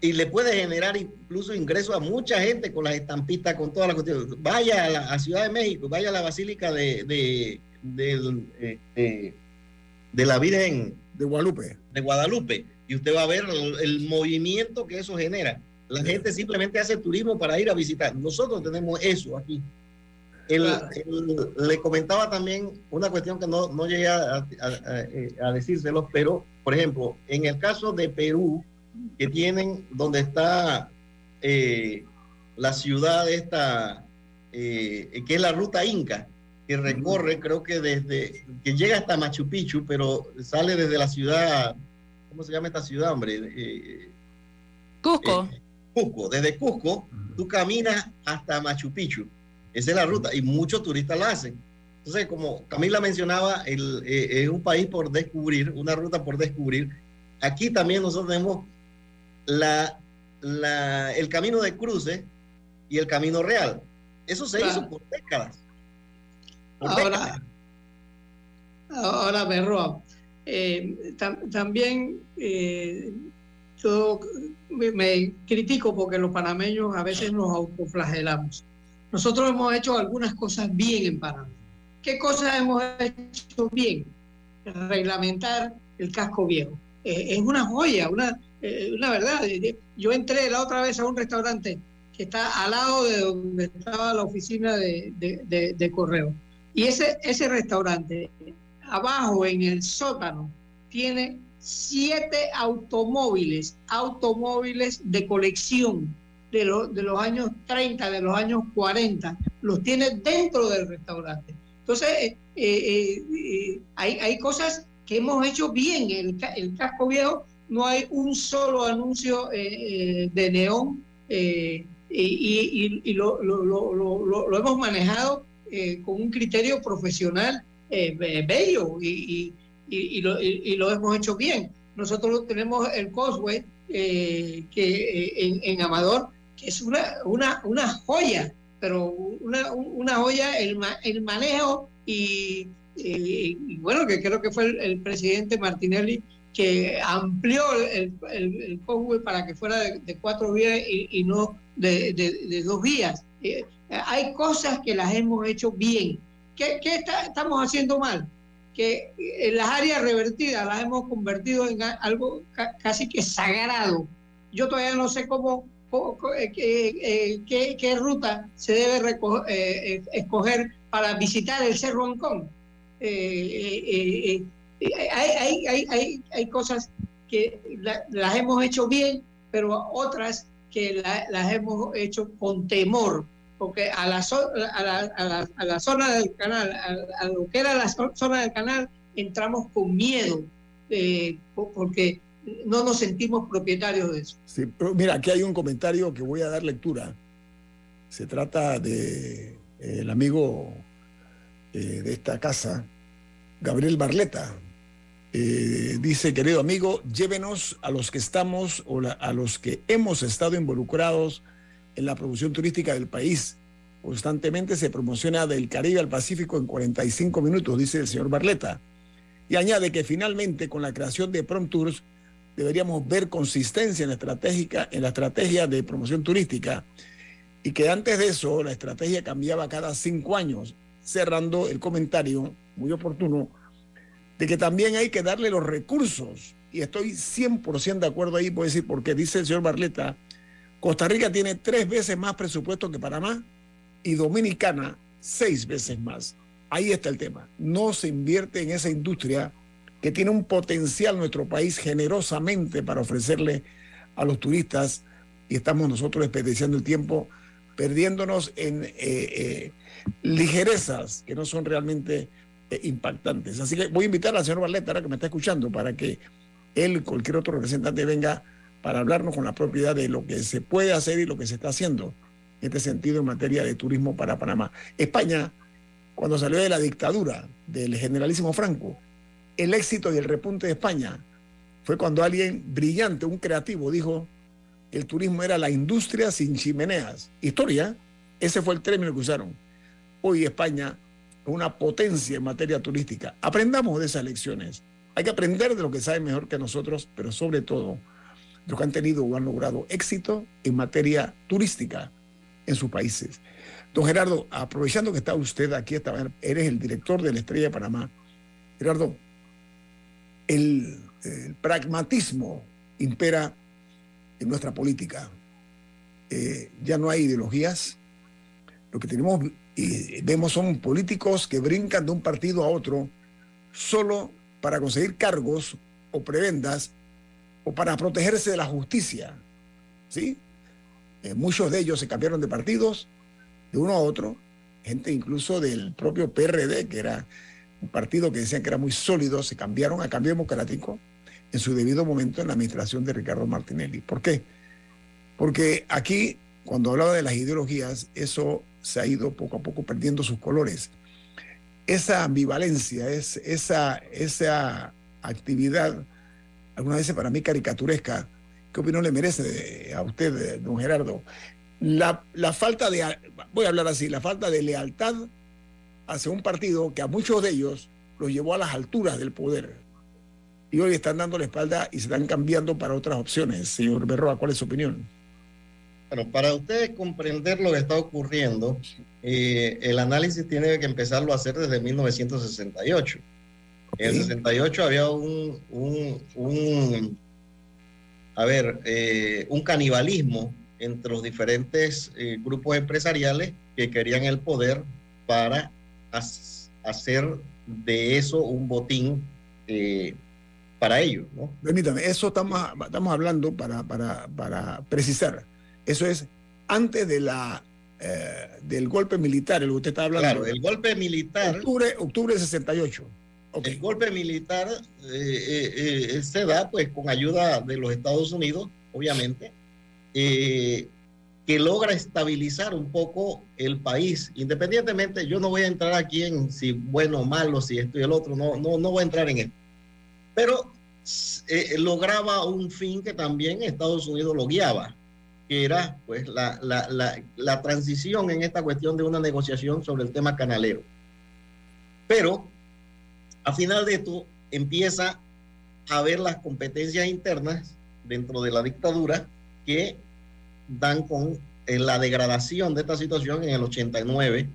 Speaker 5: y le puede generar incluso ingresos a mucha gente con las estampitas, con todas las cuestiones. Vaya a la Ciudad de México, vaya a la Basílica de, de, de, de, de la Virgen
Speaker 1: de Guadalupe.
Speaker 5: De Guadalupe. Y usted va a ver el, el movimiento que eso genera. La gente simplemente hace turismo para ir a visitar. Nosotros tenemos eso aquí. Le comentaba también una cuestión que no, no llegué a, a, decírselo, pero, por ejemplo, en el caso de Perú, que tienen donde está eh, la ciudad esta, eh, que es la ruta Inca, que recorre, creo que desde, que llega hasta Machu Picchu, pero sale desde la ciudad, ¿cómo se llama esta ciudad, hombre? Eh,
Speaker 2: Cusco.
Speaker 5: Cusco, desde Cusco, tú caminas hasta Machu Picchu esa es la ruta y muchos turistas la hacen. Entonces, como Camila mencionaba, el, eh, es un país por descubrir, una ruta por descubrir. Aquí también nosotros tenemos la, la, el camino de cruce y el camino real. Eso se claro. hizo por décadas. Por
Speaker 4: ahora,
Speaker 5: décadas.
Speaker 4: ahora, Berroa, eh, tam, también eh, yo me, me critico porque los panameños a veces nos autoflagelamos nosotros hemos hecho algunas cosas bien en Panamá. ¿Qué cosas hemos hecho bien? Reglamentar el casco viejo. Eh, es una joya, una, eh, una verdad. Yo entré la otra vez a un restaurante que está al lado de donde estaba la oficina de, de, de, de correo. Y ese, ese restaurante, abajo en el sótano, tiene siete automóviles, automóviles de colección de, lo, de los años 30, de los años 40, los tiene dentro del restaurante. Entonces, eh, eh, eh, hay, hay cosas que hemos hecho bien. El, el casco viejo no hay un solo anuncio de neón y, y, y lo, lo, lo, lo, hemos manejado con un criterio profesional bello y, y, lo, hemos hecho bien. Nosotros tenemos el Cosway eh, que en, en, Amador que es una, una, una joya, pero una, una joya el, el manejo y, y, y, bueno, que creo que fue el, el, presidente Martinelli que amplió el, el, el convoy para que fuera de, de cuatro vías y, y no de, de, de, dos vías. Eh, hay cosas que las hemos hecho bien. ¿Qué, qué está, estamos haciendo mal? Que en las áreas revertidas las hemos convertido en algo ca, casi que sagrado. Yo todavía no sé cómo, eh, eh, qué, qué, ruta se debe recoger, eh, escoger para visitar el Cerro Ancón. Hay, hay, hay, hay, hay cosas que la, las hemos hecho bien, pero otras que la, las hemos hecho con temor, porque a la, a la, a la, a la zona del canal, a, lo que era la zona del canal, entramos con miedo, eh, porque no nos sentimos propietarios de eso.
Speaker 1: Sí, pero mira, aquí hay un comentario que voy a dar lectura. Se trata de eh, el amigo eh, de esta casa, Gabriel Barleta. Eh, dice, querido amigo, llévenos a los que estamos o a los que hemos estado involucrados en la promoción turística del país. Constantemente se promociona del Caribe al Pacífico en 45 minutos, dice el señor Barleta. Y añade que finalmente con la creación de Prom Tours deberíamos ver consistencia en la, estratégica, en la estrategia de promoción turística y que antes de eso la estrategia cambiaba cada cinco años, cerrando el comentario muy oportuno de que también hay que darle los recursos. Y estoy 100% de acuerdo ahí, puedo decir, porque dice el señor Barleta, Costa Rica tiene tres veces más presupuesto que Panamá y Dominicana seis veces más. Ahí está el tema. No se invierte en esa industria que tiene un potencial nuestro país generosamente para ofrecerle a los turistas y estamos nosotros desperdiciando el tiempo perdiéndonos en eh, eh, ligerezas que no son realmente eh, impactantes. Así que voy a invitar al señor Barleta, ahora que me está escuchando, para que él, cualquier otro representante, venga para hablarnos con la propiedad de lo que se puede hacer y lo que se está haciendo en este sentido en materia de turismo para Panamá. España, cuando salió de la dictadura del generalísimo Franco, el éxito y el repunte de España fue cuando alguien brillante, un creativo, dijo que el turismo era la industria sin chimeneas. Historia, ese fue el término que usaron. Hoy España es una potencia en materia turística. Aprendamos de esas lecciones. Hay que aprender de lo que saben mejor que nosotros, pero sobre todo de lo que han tenido o han logrado éxito en materia turística en sus países. Don Gerardo, aprovechando que está usted aquí esta mañana, eres el director de la Estrella de Panamá. Gerardo, el, el pragmatismo impera en nuestra política. Eh, ya no hay ideologías. Lo que tenemos y vemos son políticos que brincan de un partido a otro solo para conseguir cargos o prebendas o para protegerse de la justicia. ¿Sí? Eh, muchos de ellos se cambiaron de partidos de uno a otro, gente incluso del propio PRD, que era un partido que decían que era muy sólido, se cambiaron a cambio democrático en su debido momento en la administración de Ricardo Martinelli. ¿Por qué? Porque aquí, cuando hablaba de las ideologías, eso se ha ido poco a poco perdiendo sus colores. Esa ambivalencia, es, esa, esa actividad, algunas veces para mí caricaturesca, ¿qué opinión le merece a usted, don Gerardo? La, la falta de, voy a hablar así, la falta de lealtad hacia un partido que a muchos de ellos los llevó a las alturas del poder. Y hoy están dando la espalda y se están cambiando para otras opciones. Señor Berroa, ¿cuál es su opinión?
Speaker 5: Bueno, para ustedes comprender lo que está ocurriendo, eh, el análisis tiene que empezarlo a hacer desde 1968. Okay. En el 68 había un, un, un a ver, eh, un canibalismo entre los diferentes eh, grupos empresariales que querían el poder para hacer de eso un botín eh, para ellos. ¿no?
Speaker 1: Permítame, eso estamos, estamos hablando para, para, para precisar. Eso es antes de la, eh, del golpe militar, el que usted está hablando.
Speaker 5: Claro, el golpe militar.
Speaker 1: Octubre, octubre de 68.
Speaker 5: Okay. El golpe militar eh, eh, se da pues con ayuda de los Estados Unidos, obviamente, eh, que logra estabilizar un poco el país. Independientemente, yo no voy a entrar aquí en si bueno o malo, si esto y el otro, no, no, no voy a entrar en esto. Pero eh, lograba un fin que también Estados Unidos lo guiaba, que era pues la, la, la, la transición en esta cuestión de una negociación sobre el tema canalero. Pero a final de esto empieza a ver las competencias internas dentro de la dictadura que dan con la degradación de esta situación en el 89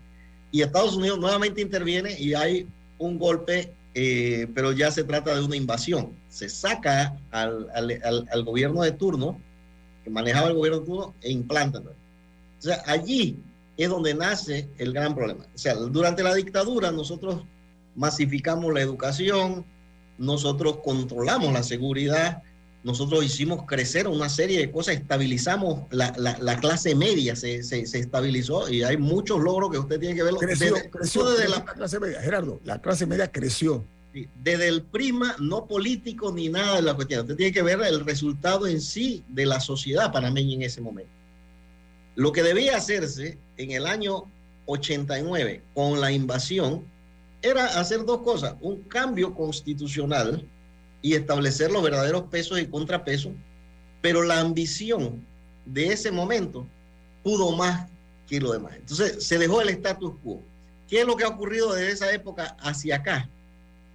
Speaker 5: y Estados Unidos nuevamente interviene y hay un golpe, eh, pero ya se trata de una invasión. Se saca al, al, al, gobierno de turno, que manejaba el gobierno de turno, e implanta. O sea, allí es donde nace el gran problema. O sea, durante la dictadura nosotros masificamos la educación, nosotros controlamos la seguridad, nosotros hicimos crecer una serie de cosas, estabilizamos la, la, la clase media, se, se, se, estabilizó y hay muchos logros que usted tiene que ver.
Speaker 1: Creció, desde, creció desde la, la, clase media, Gerardo, la clase media creció.
Speaker 5: Desde el prima, no político ni nada de la cuestión. Usted tiene que ver el resultado en sí de la sociedad panameña en ese momento. Lo que debía hacerse en el año 89 con la invasión era hacer dos cosas, un cambio constitucional y establecer los verdaderos pesos y contrapesos, pero la ambición de ese momento pudo más que lo demás. Entonces se dejó el status quo. ¿Qué es lo que ha ocurrido desde esa época hacia acá?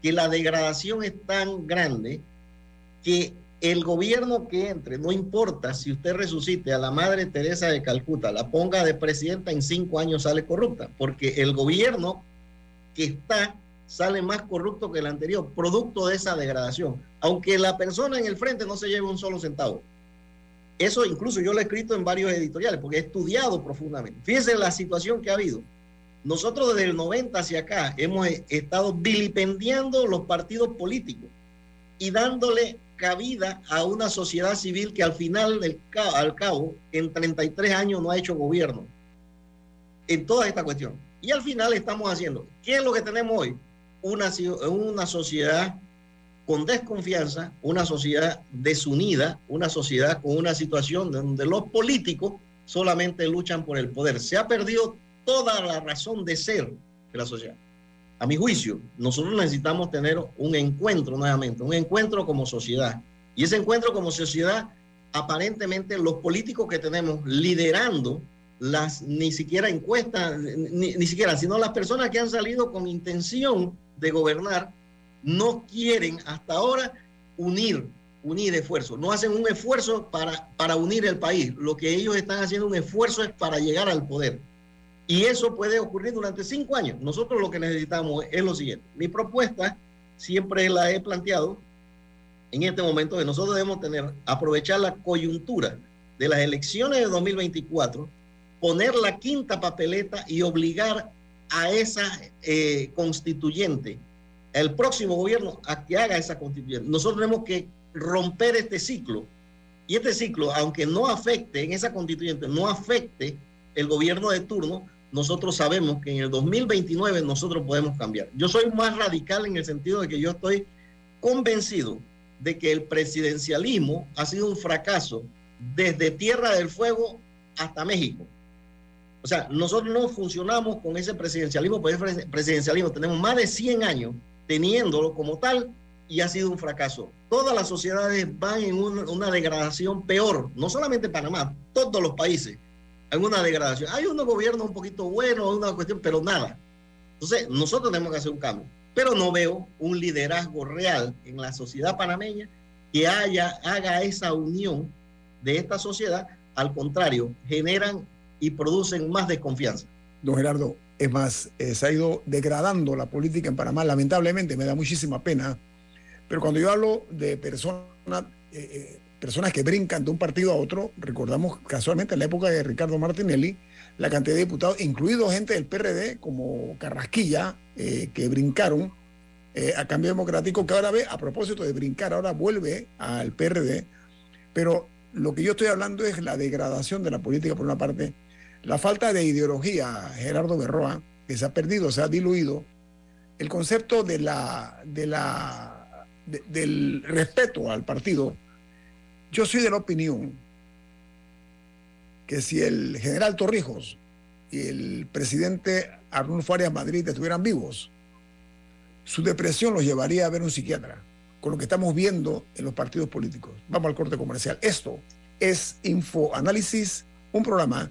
Speaker 5: Que la degradación es tan grande que el gobierno que entre, no importa si usted resucite a la Madre Teresa de Calcuta, la ponga de presidenta, en cinco años sale corrupta, porque el gobierno que está sale más corrupto que el anterior, producto de esa degradación, aunque la persona en el frente no se lleve un solo centavo. Eso incluso yo lo he escrito en varios editoriales, porque he estudiado profundamente. Fíjense la situación que ha habido. Nosotros desde el 90 hacia acá hemos estado vilipendiando los partidos políticos y dándole cabida a una sociedad civil que al final del al cabo en 33 años no ha hecho gobierno en toda esta cuestión. Y al final estamos haciendo, ¿qué es lo que tenemos hoy? Una, una sociedad con desconfianza, una sociedad desunida, una sociedad con una situación donde los políticos solamente luchan por el poder. Se ha perdido toda la razón de ser de la sociedad. A mi juicio, nosotros necesitamos tener un encuentro nuevamente, un encuentro como sociedad. Y ese encuentro como sociedad, aparentemente los políticos que tenemos liderando las ni siquiera encuestas, ni, ni siquiera, sino las personas que han salido con intención de gobernar no quieren hasta ahora unir, unir esfuerzos, no hacen un esfuerzo para, para unir el país, lo que ellos están haciendo un esfuerzo es para llegar al poder. Y eso puede ocurrir durante cinco años. Nosotros lo que necesitamos es lo siguiente. Mi propuesta siempre la he planteado en este momento que nosotros debemos tener, aprovechar la coyuntura de las elecciones de 2024, poner la quinta papeleta y obligar a esa eh, constituyente, el próximo gobierno, a que haga esa constituyente. Nosotros tenemos que romper este ciclo. Y este ciclo, aunque no afecte en esa constituyente, no afecte el gobierno de turno, nosotros sabemos que en el 2029 nosotros podemos cambiar. Yo soy más radical en el sentido de que yo estoy convencido de que el presidencialismo ha sido un fracaso desde Tierra del Fuego hasta México. O sea, nosotros no funcionamos con ese presidencialismo, pues presidencialismo tenemos más de 100 años teniéndolo como tal y ha sido un fracaso. Todas las sociedades van en un, una degradación peor, no solamente Panamá, todos los países, en una degradación. Hay unos gobiernos un poquito buenos, una cuestión, pero nada. Entonces, nosotros tenemos que hacer un cambio, pero no veo un liderazgo real en la sociedad panameña que haya, haga esa unión de esta sociedad. Al contrario, generan y producen más desconfianza.
Speaker 1: Don Gerardo, es más, eh, se ha ido degradando la política en Panamá, lamentablemente, me da muchísima pena, pero cuando yo hablo de personas, eh, eh, personas que brincan de un partido a otro, recordamos casualmente en la época de Ricardo Martinelli, la cantidad de diputados, incluido gente del PRD como Carrasquilla, eh, que brincaron a cambio democrático, que ahora ve, a propósito de brincar, ahora vuelve al PRD, pero lo que yo estoy hablando es la degradación de la política por una parte, la falta de ideología, Gerardo Berroa, que se ha perdido, se ha diluido, el concepto del respeto al partido. Yo soy de la opinión que si el general Torrijos y el presidente Arnulfo Arias Madrid estuvieran vivos, su depresión los llevaría a ver un psiquiatra, con lo que estamos viendo en los partidos políticos. Vamos al corte comercial. Esto es Infoanálisis, un programa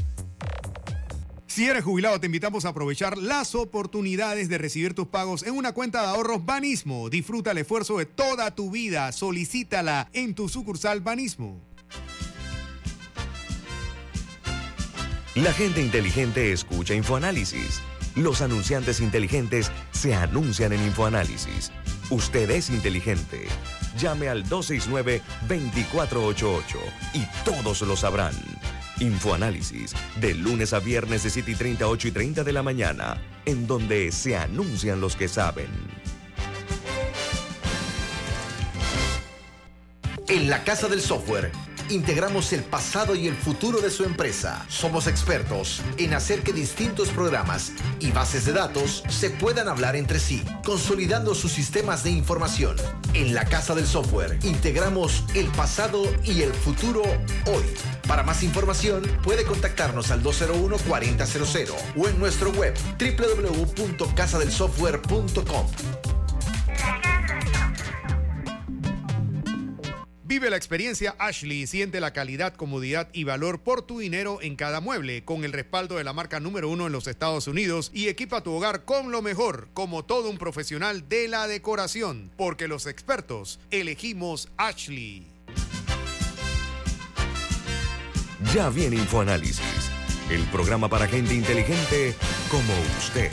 Speaker 7: Si eres jubilado, te invitamos a aprovechar las oportunidades de recibir tus pagos en una cuenta de ahorros Banismo. Disfruta el esfuerzo de toda tu vida. Solicítala en tu sucursal Banismo.
Speaker 8: La gente inteligente escucha InfoAnálisis. Los anunciantes inteligentes se anuncian en InfoAnálisis. Usted es inteligente. Llame al 269-2488 y todos lo sabrán. Infoanálisis, de lunes a viernes de 7 y 30, 8 y 30 de la mañana, en donde se anuncian los que saben.
Speaker 9: En la Casa del Software integramos el pasado y el futuro de su empresa. Somos expertos en hacer que distintos programas y bases de datos se puedan hablar entre sí, consolidando sus sistemas de información. En la Casa del Software integramos el pasado y el futuro hoy. Para más información puede contactarnos al 201-4000 o en nuestro web www.casadelsoftware.com.
Speaker 7: Vive la experiencia Ashley y siente la calidad, comodidad y valor por tu dinero en cada mueble, con el respaldo de la marca número uno en los Estados Unidos y equipa tu hogar con lo mejor, como todo un profesional de la decoración, porque los expertos elegimos Ashley.
Speaker 8: Ya viene InfoAnálisis, el programa para gente inteligente como usted.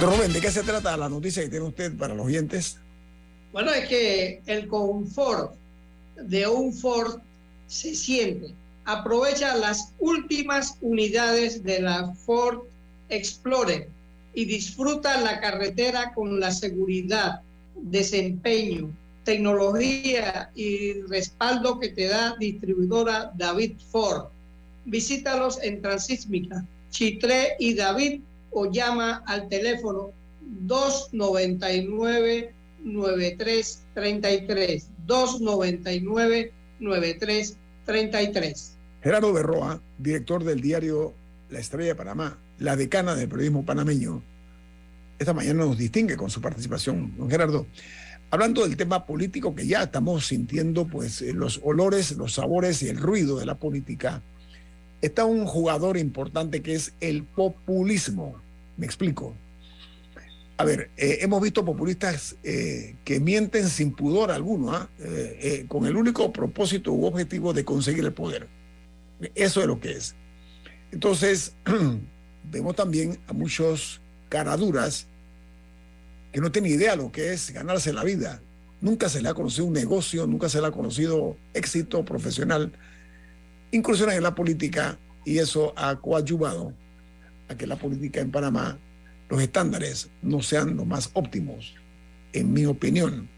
Speaker 1: Rubén, ¿de qué se trata la noticia que tiene usted para los oyentes?
Speaker 4: Bueno, es que el confort de un Ford se siente. Aprovecha las últimas unidades de la Ford Explorer y disfruta la carretera con la seguridad, desempeño, tecnología y respaldo que te da distribuidora David Ford. Visítalos en Transísmica, Chitré y David o llama al teléfono 299 9333 299 9333
Speaker 1: Gerardo Berroa, director del diario La Estrella de Panamá, la decana del periodismo panameño, esta mañana nos distingue con su participación. Don Gerardo, hablando del tema político que ya estamos sintiendo, pues eh, los olores, los sabores y el ruido de la política, está un jugador importante que es el populismo. Me explico. A ver, eh, hemos visto populistas eh, que mienten sin pudor alguno, ¿ah? con el único propósito u objetivo de conseguir el poder. Eso es lo que es. Entonces, vemos también a muchos caraduras que no tienen idea lo que es ganarse la vida. Nunca se le ha conocido un negocio, nunca se le ha conocido éxito profesional, incursiones en la política y eso ha coadyuvado a que la política en Panamá, los estándares no sean los más óptimos, en mi opinión.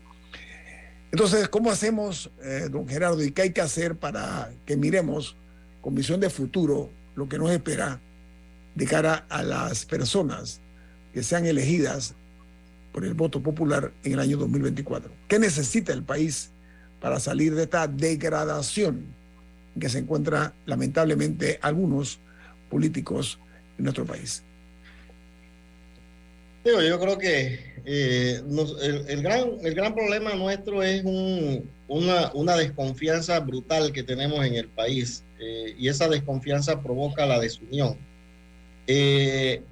Speaker 1: Entonces, ¿cómo hacemos, eh, don Gerardo, y qué hay que hacer para que miremos con visión de futuro lo que nos espera de cara a las personas que sean elegidas por el voto popular en el año 2024? ¿Qué necesita el país para salir de esta degradación que se encuentra lamentablemente algunos políticos en nuestro país?
Speaker 5: Digo, yo creo que eh, el gran, el gran problema nuestro es un- una, una desconfianza brutal que tenemos en el país eh, y esa desconfianza provoca la desunión. Eh,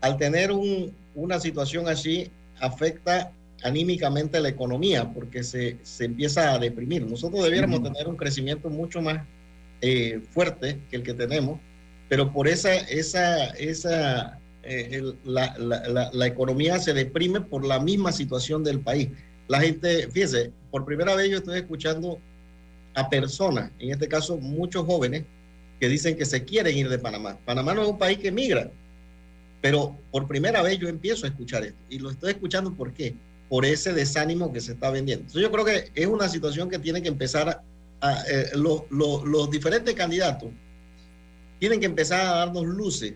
Speaker 5: al tener un- una situación así, afecta anímicamente la economía porque se, se empieza a deprimir. Nosotros debiéramos tener un crecimiento mucho más eh, fuerte que el que tenemos, pero por esa, esa, esa eh, el- la, la- la- la economía se deprime por la misma situación del país. La gente, fíjese, por primera vez yo estoy escuchando a personas, en este caso muchos jóvenes, que dicen que se quieren ir de Panamá. Panamá no es un país que migra, pero por primera vez yo empiezo a escuchar esto. Y lo estoy escuchando ¿por qué? Por ese desánimo que se está vendiendo. Entonces yo creo que es una situación que tiene que empezar a, a, eh, los- los- los diferentes candidatos tienen que empezar a darnos luces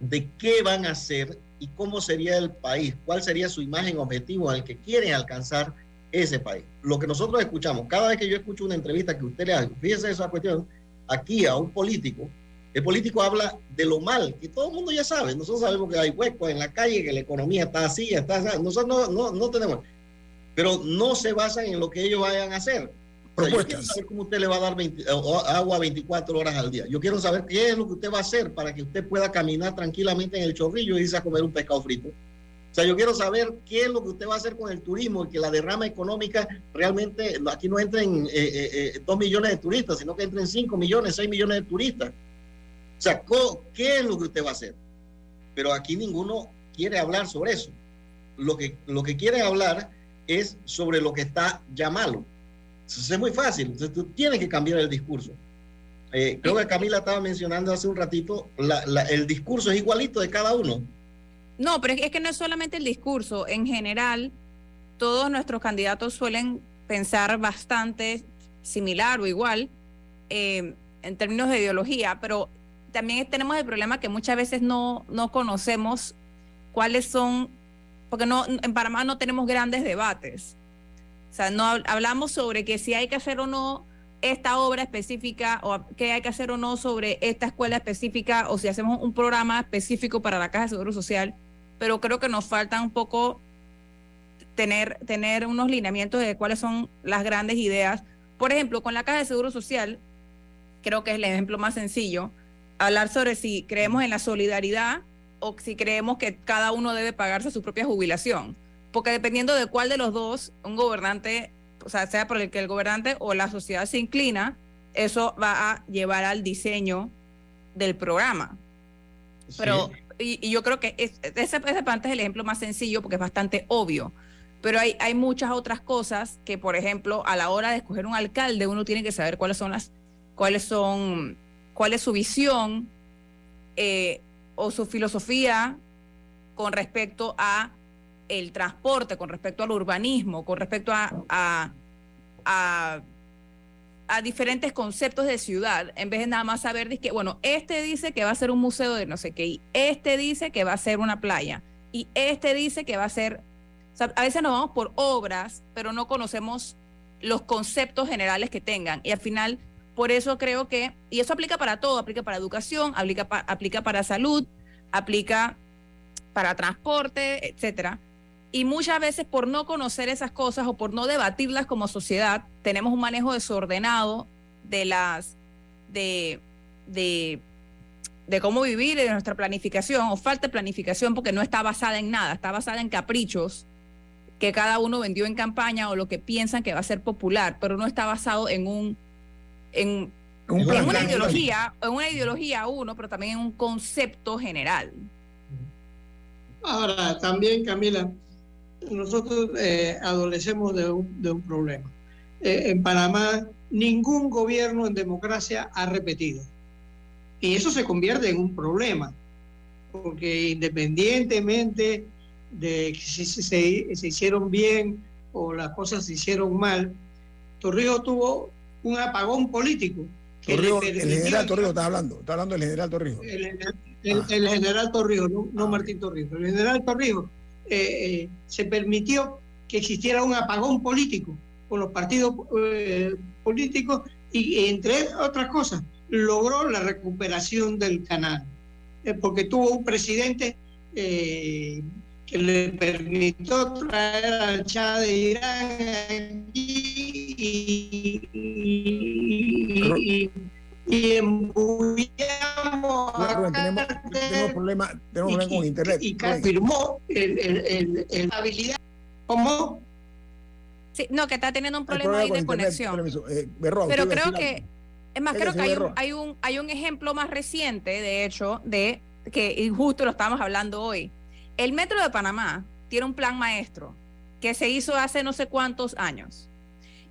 Speaker 5: de qué van a hacer y cómo sería el país, cuál sería su imagen objetivo al que quieren alcanzar ese país. Lo que nosotros escuchamos, cada vez que yo escucho una entrevista que usted le hace, fíjese esa cuestión, aquí a un político, el político habla de lo mal, que todo el mundo ya sabe. Nosotros sabemos que hay huecos en la calle, que la economía está así, está así. Nosotros no, no, no tenemos. Pero no se basan en lo que ellos vayan a hacer. O sea, yo quiero saber cómo usted le va a dar 20 o- agua 24 horas al día. Yo quiero saber qué es lo que usted va a hacer para que usted pueda caminar tranquilamente en el chorrillo y irse a comer un pescado frito. O sea, yo quiero saber qué es lo que usted va a hacer con el turismo y que la derrama económica realmente, aquí no entren eh, eh, eh, dos millones de turistas, sino que entren 5 millones, 6 millones de turistas. O sea, ¿qué es lo que usted va a hacer? Pero aquí ninguno quiere hablar sobre eso. Lo que, lo que quieren hablar es sobre lo que está ya malo. Es muy fácil. Entonces tú tienes que cambiar el discurso. Eh, creo que Camila estaba mencionando hace un ratito, la- la- el discurso es igualito de cada uno.
Speaker 2: No, pero es que- no es solamente el discurso. En general, todos nuestros candidatos suelen pensar bastante similar o igual eh, en términos de ideología, pero también tenemos el problema que muchas veces no, no conocemos cuáles son, porque no, en Panamá no tenemos grandes debates. O sea, no hab- hablamos sobre que si hay que hacer o no esta obra específica o qué hay que hacer o no sobre esta escuela específica o si hacemos un programa específico para la Caja de Seguro Social, pero creo que nos falta un poco tener, tener unos lineamientos de cuáles son las grandes ideas. Por ejemplo, con la Caja de Seguro Social, creo que es el ejemplo más sencillo, hablar sobre si creemos en la solidaridad o si creemos que cada uno debe pagarse su propia jubilación. Porque dependiendo de cuál de los dos un gobernante, o sea, sea por el que el gobernante o la sociedad se inclina, eso va a llevar al diseño del programa. Pero, y, yo creo que es- ese, ese es el ejemplo más sencillo porque es bastante obvio. Pero hay, hay muchas otras cosas que, por ejemplo, a la hora de escoger un alcalde, uno tiene que saber cuáles son las, cuáles son, cuál es su visión eh, o su filosofía con respecto a el transporte, con respecto al urbanismo, con respecto a, a diferentes conceptos de ciudad, en vez de nada más saber que, bueno, este dice que va a ser un museo de no sé qué, y este dice que va a ser una playa, y este dice que va a ser, a veces nos vamos por obras, pero no conocemos los conceptos generales que tengan, y al final, por eso creo que, y eso aplica para todo, aplica para educación, aplica, pa- aplica para salud, aplica para transporte, etcétera. Y muchas veces por no conocer esas cosas o por no debatirlas como sociedad, tenemos un manejo desordenado de las de, de, de cómo vivir, de nuestra planificación, o falta de planificación porque no está basada en nada, está basada en caprichos que cada uno vendió en campaña o lo que piensan que va a ser popular, pero no está basado en un en,
Speaker 1: Un
Speaker 2: en
Speaker 1: plan,
Speaker 2: una
Speaker 1: plan,
Speaker 2: ideología, en una ideología uno, pero también en un concepto general.
Speaker 4: Ahora, también, Camila, nosotros eh, adolecemos de un, de un problema. Eh, en Panamá, ningún gobierno en democracia ha repetido. Y eso se convierte en un problema, porque independientemente de que si se, se- hicieron bien o las cosas se hicieron mal, Torrijos tuvo un apagón político.
Speaker 1: Torrijos, el general Torrijos está hablando, está hablando del general Torrijos.
Speaker 4: el, el- el general Torrijos, no, no Martín Torrijos. El general Torrijos eh, eh, se permitió que existiera un apagón político con los partidos eh, políticos y entre otras cosas logró la recuperación del canal porque tuvo un presidente que le permitió traer al Shah de Irán y, y, y embullamos
Speaker 1: Rubén, tenemos, tenemos problemas tenemos con internet.
Speaker 4: y confirmó el, el, el- habilidad. ¿Cómo?
Speaker 2: Sí, no, que está teniendo un
Speaker 1: Hay
Speaker 2: problema ahí de
Speaker 1: internet,
Speaker 2: conexión.
Speaker 1: Eh,
Speaker 2: Pero creo que, es más, creo que hay un, hay, un, hay un ejemplo más reciente, de hecho, de que y justo lo estábamos hablando hoy. El Metro de Panamá tiene un plan maestro que se hizo hace no sé cuántos años.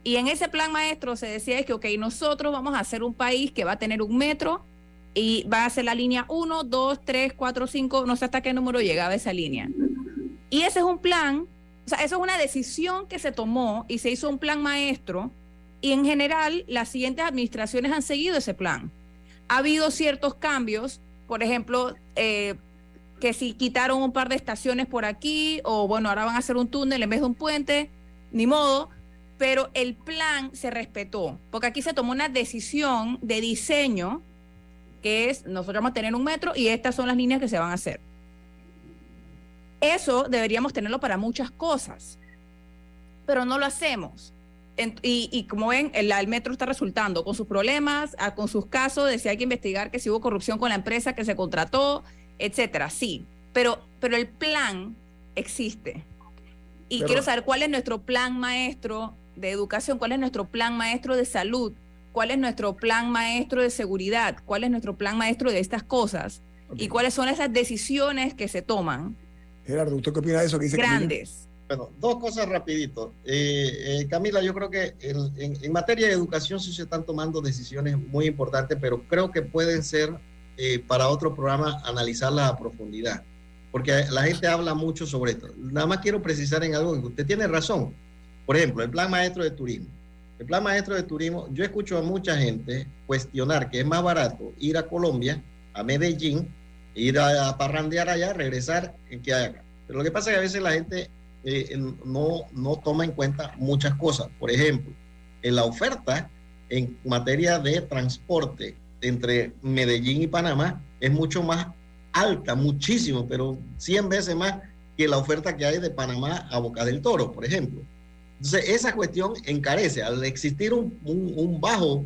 Speaker 2: Y en ese plan maestro se decía que, ok, nosotros vamos a ser un país que va a tener un metro y va a ser la línea 1, 2, 3, 4, 5, no sé hasta qué número llegaba esa línea. Y ese es un plan, o sea, eso es una decisión que se tomó y se hizo un plan maestro y en general las siguientes administraciones han seguido ese plan. Ha habido ciertos cambios, por ejemplo, eh, que si quitaron un par de estaciones por aquí, o bueno, ahora van a hacer un túnel en vez de un puente, ni modo, pero el plan se respetó, porque aquí se tomó una decisión de diseño, que es, nosotros vamos a tener un metro y estas son las líneas que se van a hacer. Eso deberíamos tenerlo para muchas cosas, pero no lo hacemos. En- y, y como ven, el, el metro está resultando con sus problemas, con sus casos de si hay que investigar que si hubo corrupción con la empresa que se contrató, etcétera. Sí, pero, pero el plan existe. Y
Speaker 10: Pero-
Speaker 2: quiero saber cuál es nuestro plan maestro de educación, cuál es nuestro plan maestro de salud, cuál es nuestro plan maestro de seguridad, cuál es nuestro plan maestro de estas cosas y cuáles son esas decisiones que se toman
Speaker 1: Gerardo, ¿usted qué opina de eso que dice Camila?
Speaker 2: grandes.
Speaker 5: Bueno, dos cosas rapidito. Eh, eh, Camila, yo creo que en, en- en materia de educación sí se están tomando decisiones muy importantes, pero creo que pueden ser eh, para otro programa analizarlas a profundidad, porque la gente habla mucho sobre esto. Nada más quiero precisar en algo que usted tiene razón. Por ejemplo, el plan maestro de turismo. El plan maestro de turismo, yo escucho a mucha gente cuestionar que es más barato ir a Colombia, a Medellín, ir a, parrandear allá, regresar, en que acá. Pero lo que pasa es que a veces la gente eh, no, no toma en cuenta muchas cosas. Por ejemplo, en la oferta en materia de transporte entre Medellín y Panamá es mucho más alta, muchísimo, pero 100 veces más que la oferta que hay de Panamá a Boca del Toro, por ejemplo. Entonces, esa cuestión encarece. Al existir un, un- un bajo,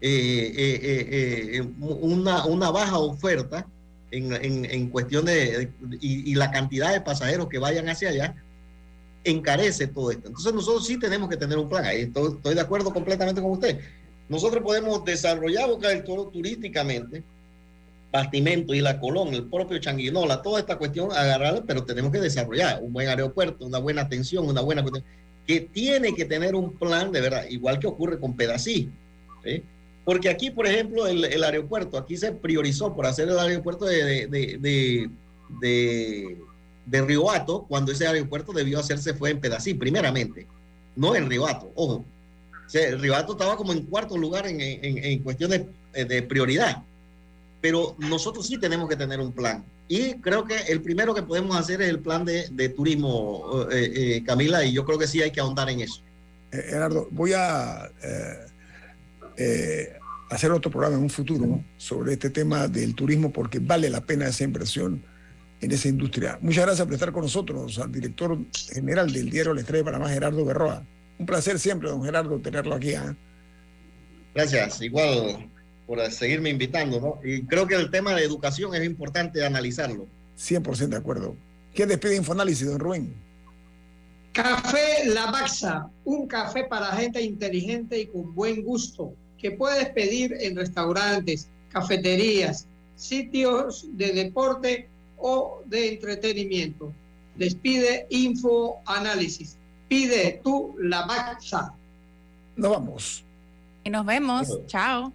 Speaker 5: eh, eh, eh, eh, una, una baja oferta en, en- en cuestión de, de- y, y la cantidad de pasajeros que vayan hacia allá, encarece todo esto. Entonces, nosotros sí tenemos que tener un plan. Ahí estoy, estoy de acuerdo completamente con usted. Nosotros podemos desarrollar Boca del Toro turísticamente, Bastimento y la Colón, el propio Changuinola, toda esta cuestión, agarrarla, pero tenemos que desarrollar un buen aeropuerto, una buena atención, una buena cuestión, que tiene que tener un plan de verdad, igual que ocurre con Pedací. ¿sí? Porque aquí, por ejemplo, el, el aeropuerto, aquí se priorizó por hacer el aeropuerto de, de, de, de, de- Hato, cuando ese aeropuerto debió hacerse fue en Pedací, primeramente, no en Río Hato, ojo. O sea, Hato estaba como en cuarto lugar en, en, en cuestión de, de prioridad pero nosotros sí tenemos que tener un plan. Y creo que el primero que podemos hacer es el plan de, de turismo, eh, eh, Camila, y yo creo que sí hay que ahondar en eso.
Speaker 1: Eh, Gerardo, voy a eh, eh, hacer otro programa en un futuro sobre este tema del turismo porque vale la pena esa inversión en esa industria. Muchas gracias por estar con nosotros, al director general del diario La Estrella de Panamá, Gerardo Berroa. Un placer siempre, don Gerardo, tenerlo aquí. ¿ah?
Speaker 5: Gracias, igual por seguirme invitando, ¿no? Y creo que el tema de educación es importante analizarlo.
Speaker 1: 100% de acuerdo. ¿Quién despide Infoanálisis, don Rubén?
Speaker 4: Café La Baxa, un café para gente inteligente y con buen gusto, que puedes pedir en restaurantes, cafeterías, sitios de deporte o de entretenimiento. Les pide Info Análisis. Pide tú La Baxa.
Speaker 1: Nos vamos.
Speaker 2: Y nos vemos. Chao.